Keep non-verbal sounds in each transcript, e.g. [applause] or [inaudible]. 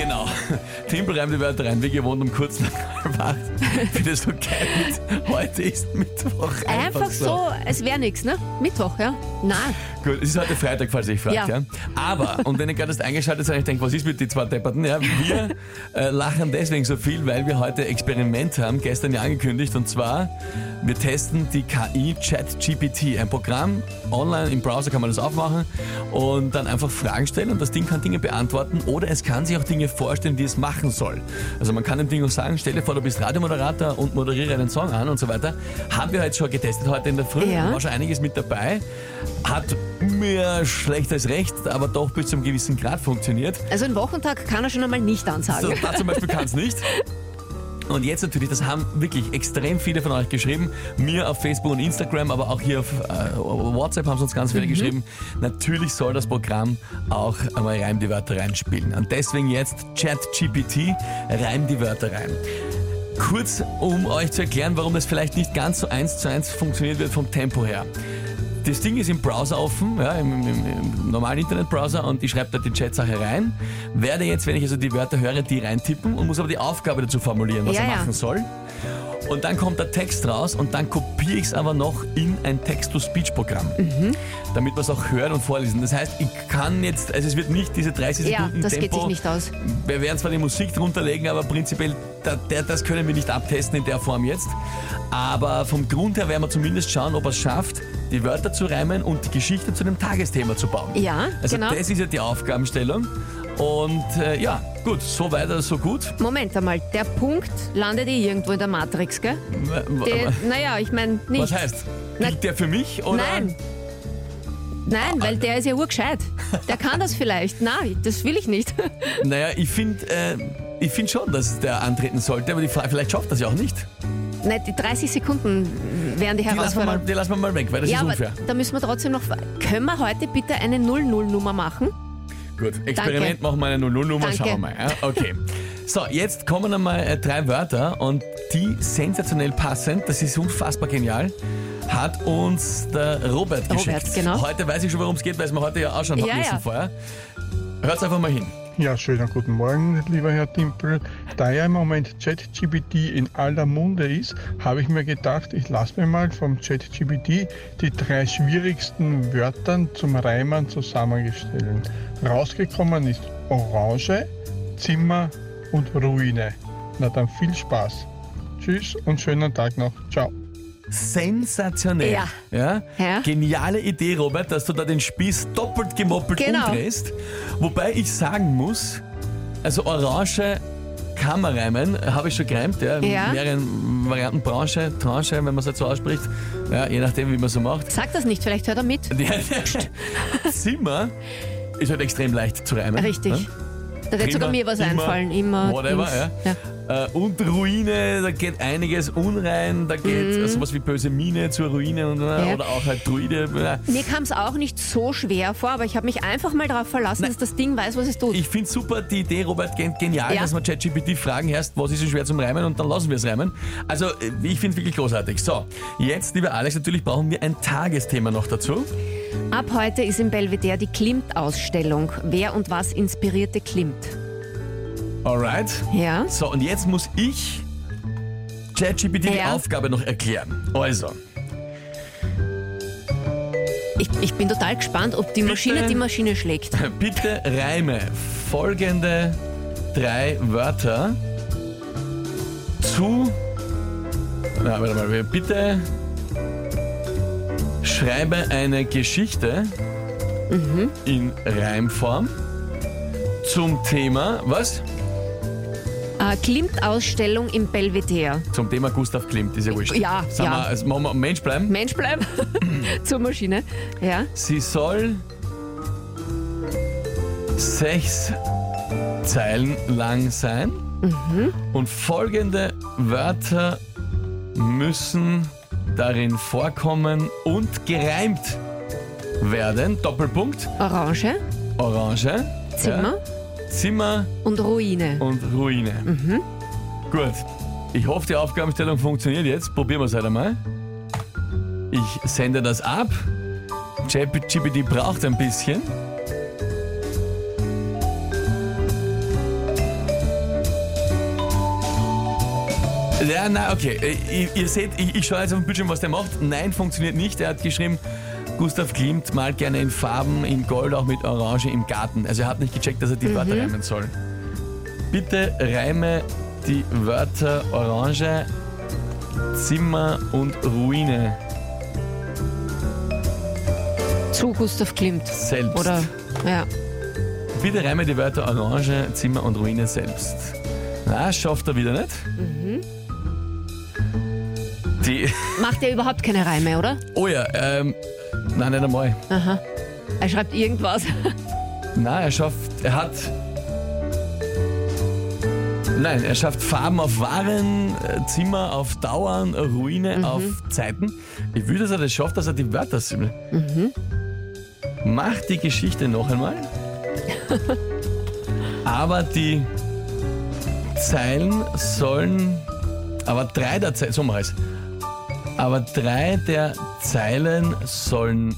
Genau. Timpel reimt die Wörter rein, wie gewohnt um kurz nach halb acht. Ich finde das so geil. Mit, heute ist Mittwoch. Einfach so, es wäre nichts, ne? Mittwoch, ja? Nein. Gut, es ist heute Freitag, falls ihr euch fragt. Ja. Ja. Aber, und wenn ihr gerade erst eingeschaltet seid, ich denke, was ist mit den zwei Depperten? Ja, wir äh, lachen deswegen so viel, weil wir heute Experiment haben, gestern ja angekündigt, und zwar, wir testen die KI ChatGPT, ein Programm, online im Browser kann man das aufmachen und dann einfach Fragen stellen und das Ding kann Dinge beantworten oder es kann sich auch Dinge vorstellen, die es machen soll. Also man kann dem Ding auch sagen, stell dir vor, du bist Radiomoderator und moderiere einen Song an und so weiter. Haben wir heute schon getestet, heute in der Früh, Ja. war schon einiges mit dabei. Hat mehr schlecht als recht, aber doch bis zum gewissen Grad funktioniert. Also einen Wochentag kann er schon einmal nicht ansagen. So, da zum Beispiel kann es nicht. [laughs] Und jetzt natürlich, das haben wirklich extrem viele von euch geschrieben, mir auf Facebook und Instagram, aber auch hier auf äh, WhatsApp haben sie uns ganz viele geschrieben. Natürlich soll das Programm auch einmal Reim die Wörter reinspielen. Und deswegen jetzt ChatGPT, Reim die Wörter rein. Kurz, um euch zu erklären, warum das vielleicht nicht ganz so eins zu eins funktioniert wird vom Tempo her. Das Ding ist im Browser offen, ja, im, im, im normalen Internetbrowser und ich schreibe da die Chatsache rein. Werde jetzt, wenn ich also die Wörter höre, die reintippen und muss aber die Aufgabe dazu formulieren, was Ja, er ja. machen soll. Und dann kommt der Text raus und dann kopiere ich es aber noch in ein Text-to-Speech-Programm, Mhm. damit wir es auch hören und vorlesen. Das heißt, ich kann jetzt, also es wird nicht diese 30 Ja, Sekunden das geht Tempo. sich nicht aus. Wir werden zwar die Musik drunter legen, aber prinzipiell, da, der, das können wir nicht abtesten in der Form jetzt. Aber vom Grund her werden wir zumindest schauen, ob er es schafft, die Wörter zu reimen und die Geschichte zu einem Tagesthema zu bauen. Ja, Also genau. das ist ja die Aufgabenstellung. Und äh, ja, gut, so weiter, so gut. Moment einmal, der Punkt landet eh irgendwo in der Matrix, gell? Der, naja, ich meine nicht. Was heißt? Na- Gilt der für mich? Oder? Nein. Nein, weil der ist ja urgescheit. Der kann das vielleicht. Nein, das will ich nicht. [laughs] Naja, ich finde äh, ich find schon, dass der antreten sollte, aber die Frage, vielleicht schafft das ja auch nicht. Nein, die 30 Sekunden wären die Die lassen, wir mal, die lassen wir mal weg, weil das Ja, ist unfair. da müssen wir trotzdem noch. Können wir heute bitte eine 00-Nummer machen? Gut, Experiment Danke. machen wir eine 00-Nummer, Danke. schauen wir mal. Ja? Okay. So, jetzt kommen einmal äh, drei Wörter und die sensationell passend, das ist unfassbar genial, hat uns der Robert geschickt. genau. Heute weiß ich schon, worum es geht, weil es mir heute ja auch schon Ja, hat müssen ja. vorher. Hört's einfach mal hin. Ja, schönen guten Morgen, lieber Herr Timpel. Da ja im Moment ChatGPT in aller Munde ist, habe ich mir gedacht, ich lasse mir mal vom ChatGPT die drei schwierigsten Wörter zum Reimen zusammengestellt. Rausgekommen ist Orange, Zimmer und Ruine. Na dann viel Spaß. Tschüss und schönen Tag noch. Ciao. Sensationell. Ja. Ja? Ja. Geniale Idee, Robert, dass du da den Spieß doppelt gemoppelt Genau. umdrehst. Wobei ich sagen muss, also Orange kann man reimen, habe ich schon gereimt, ja, in Ja. mehreren Varianten, Branche, Tranche, wenn man es halt so ausspricht, ja, je nachdem, wie man so macht. Sag das nicht, vielleicht hört er mit. [laughs] Zimmer ist halt extrem leicht zu reimen. Richtig. Ne? Da wird sogar mir was immer, einfallen. Immer. Whatever, ins- ja. Äh, und Ruine, da geht einiges unrein, da geht Mhm. sowas wie böse Mine zur Ruine und, äh, Ja. oder auch halt Druide. äh. Mir kam es auch nicht so schwer vor, aber ich habe mich einfach mal darauf verlassen, dass das Ding weiß, was es tut. Ich finde super die Idee, Robert, gen- genial, Ja. dass man ChatGPT fragen erst, was ist so schwer zum Reimen und dann lassen wir es reimen. Also äh, ich finde es wirklich großartig. So, jetzt, lieber Alex, natürlich brauchen wir ein Tagesthema noch dazu. Ab heute ist im Belvedere die Klimt-Ausstellung. Wer und was inspirierte Klimt? Alright. Ja. So, und jetzt muss ich ChatGPT die Ja. Aufgabe noch erklären. Also, Ich, ich bin total gespannt, ob die Maschine die Maschine schlägt. [laughs] bitte reime folgende drei Wörter zu. Na, warte mal, bitte schreibe eine Geschichte in Reimform zum Thema, was? Äh, Klimt-Ausstellung im Belvedere. Zum Thema Gustav Klimt, ist ja wurscht. Ja, Sagen ja. Wir, also machen wir Mensch bleiben. Mensch bleiben [laughs] zur Maschine. Ja. Sie soll sechs Zeilen lang sein und folgende Wörter müssen darin vorkommen und gereimt werden. Doppelpunkt. Orange, Orange. Zimmer Ja, Zimmer und Ruine. und Ruine. Gut. Ich hoffe, die Aufgabenstellung funktioniert jetzt. Probieren wir es halt einmal. Ich sende das ab. ChatGPT braucht ein bisschen. Ja, na, okay. Äh, Ihr, ihr seht, ich, ich schaue jetzt auf dem Bildschirm, was der macht. Nein, funktioniert nicht. Er hat geschrieben, Gustav Klimt malt gerne in Farben, in Gold, auch mit Orange im Garten. Also er hat nicht gecheckt, dass er die Wörter reimen soll. Bitte reime die Wörter Orange, Zimmer und Ruine Zu Gustav Klimt. selbst. Oder, ja. Bitte reime die Wörter Orange, Zimmer und Ruine selbst. Na, schafft er wieder nicht. Die, Macht er überhaupt keine Reime, oder? oh ja, ähm, nein, nicht einmal. Aha. Er schreibt irgendwas. [laughs] Nein, er schafft, er hat. Nein, er schafft Farben auf Waren, äh, Zimmer auf Dauern, Ruine auf Zeiten. Ich will, dass er das schafft, dass er die Wörter sammelt. Mach die Geschichte noch einmal. [laughs] aber die Zeilen sollen. Aber drei der Zeilen. So mach ich's. Aber drei der Zeilen sollen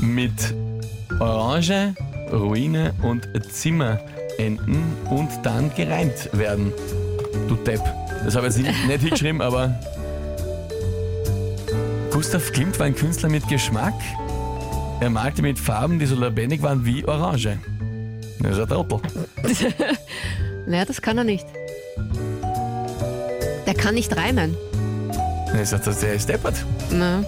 mit Orange, Ruine und Zimmer enden und dann gereimt werden. Du Depp. Das habe ich jetzt nicht, hingeschrieben, aber. Gustav Klimt war ein Künstler mit Geschmack. Er malte mit Farben, die so lebendig waren wie Orange. Das ist ein Trottel. [laughs] Naja, das kann er nicht. Der kann nicht reimen. Er sagt, der ist deppert. Na.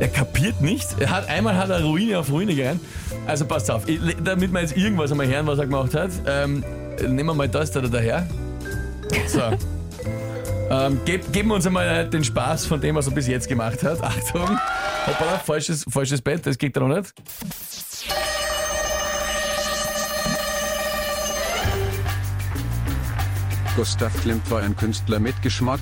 Er kapiert nicht. Er hat, einmal hat er Ruine auf Ruine gereimt. Also passt auf, ich, damit wir jetzt irgendwas einmal hören, was er gemacht hat, ähm, nehmen wir mal das da daher. So. [laughs] ähm, geb, geben wir uns einmal den Spaß von dem, was er bis jetzt gemacht hat. Achtung. Hoppala, falsches, falsches Bett, das geht noch nicht. Gustav Klimt war ein Künstler mit Geschmack.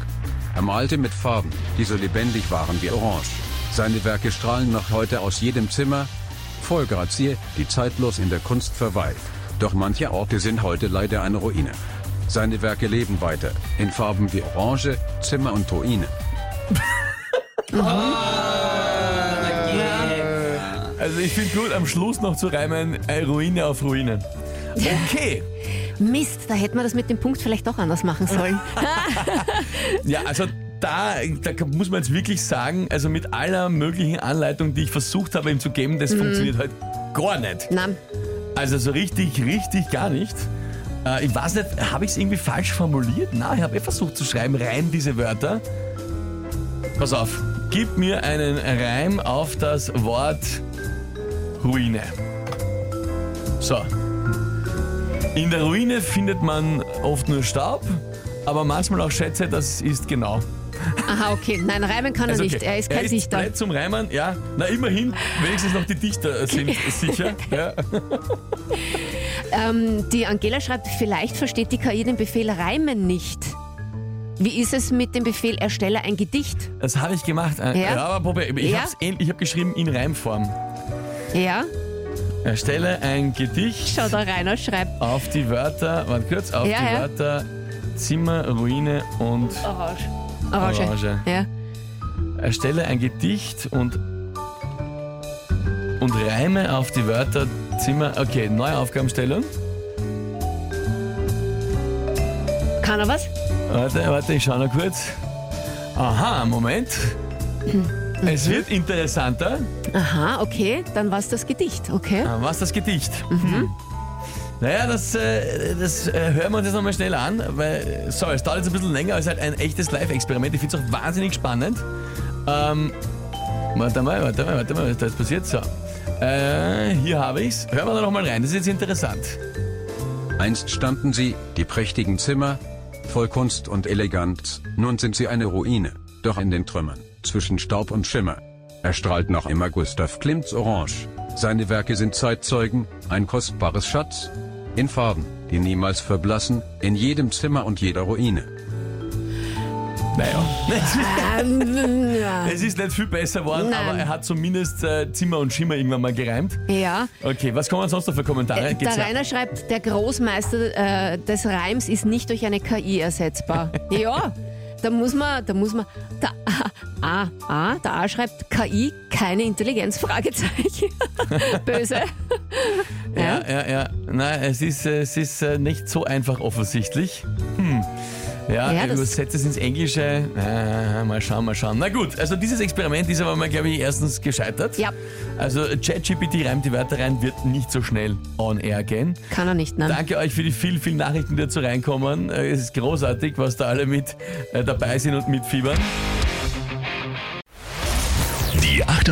Er malte mit Farben, die so lebendig waren wie Orange. Seine Werke strahlen noch heute aus jedem Zimmer. Voll Grazie, die zeitlos in der Kunst verweilt. Doch manche Orte sind heute leider eine Ruine. Seine Werke leben weiter, in Farben wie Orange, Zimmer und Ruine. [laughs] Also ich finde gut, am Schluss noch zu reimen, äh, Ruine auf Ruine. [laughs] Okay. Mist, da hätten wir das mit dem Punkt vielleicht doch anders machen sollen. [laughs] Ja, also da, da muss man jetzt wirklich sagen, also mit aller möglichen Anleitung, die ich versucht habe ihm zu geben, das funktioniert halt gar nicht. Na, Also so richtig, richtig gar nicht. Äh, ich weiß nicht, habe ich es irgendwie falsch formuliert? Nein, ich habe eh versucht zu schreiben, rein diese Wörter. Pass auf, gib mir einen Reim auf das Wort Ruine. So. In der Ruine findet man oft nur Staub, aber manchmal auch Schätze, das ist genau. aha, okay. Nein, reimen kann er Also, nicht. okay. Er ist kein er ist Dichter. Blöd zum Reimen, ja. Na, immerhin, wenigstens noch die Dichter sind [laughs] sicher. Ja. Ähm, die Angela schreibt, vielleicht versteht die KI den Befehl reimen nicht. Wie ist es mit dem Befehl erstelle ein Gedicht? Das habe ich gemacht. Ja? ja aber probier. Ich Ja? habe hab geschrieben in Reimform. Ja, Erstelle ein Gedicht schau, der Rainer schreibt auf die Wörter, warte kurz, auf Ja, die ja. Wörter Zimmer, Ruine und Orange. Orange. Orange. Ja. erstelle ein Gedicht und und reime auf die Wörter Zimmer. Okay, neue Aufgabenstellung. Kann er was? Warte, warte, ich schau noch kurz. Aha, Moment. [clears throat] Es wird interessanter. Aha, okay, dann war es das Gedicht, okay. Ah, Was das Gedicht? Hm. Naja, das, äh, das äh, hören wir uns jetzt nochmal schnell an, weil, so, es dauert jetzt ein bisschen länger, es ist halt ein echtes Live-Experiment. Ich finde es auch wahnsinnig spannend. Ähm, warte mal, warte mal, warte mal, was da jetzt passiert? So, äh, hier habe ich's. Hören wir da nochmal rein, das ist jetzt interessant. Einst standen sie, die prächtigen Zimmer, voll Kunst und Eleganz, nun sind sie eine Ruine, doch in den Trümmern, zwischen Staub und Schimmer. Erstrahlt noch immer Gustav Klimts Orange. Seine Werke sind Zeitzeugen, ein kostbares Schatz. In Farben, die niemals verblassen, in jedem Zimmer und jeder Ruine. Naja, Ähm, ja. [laughs] es ist nicht viel besser geworden, Nein. aber er hat zumindest äh, Zimmer und Schimmer irgendwann mal gereimt. ja. Okay, was kommen sonst noch für Kommentare? Äh, Geht's Der ja- Rainer schreibt, der Großmeister äh, des Reims ist nicht durch eine KI ersetzbar. [laughs] ja, da muss man, da muss man, da, A, A, der A schreibt KI, keine Intelligenz, Fragezeichen. [laughs] Böse. Ja, ja, ja. Nein, es ist, äh, es ist äh, nicht so einfach offensichtlich. Hm. Ja, Ja, ja übersetzt es ins Englische. Äh, mal schauen, mal schauen. Na gut, also dieses Experiment ist aber mal, glaube ich, erstens gescheitert. Ja. Also ChatGPT reimt die Wörter rein, wird nicht so schnell on air gehen. Kann er nicht, ne? Danke euch für die vielen, vielen Nachrichten, die dazu reinkommen. Äh, Es ist großartig, was da alle mit dabei sind und mitfiebern.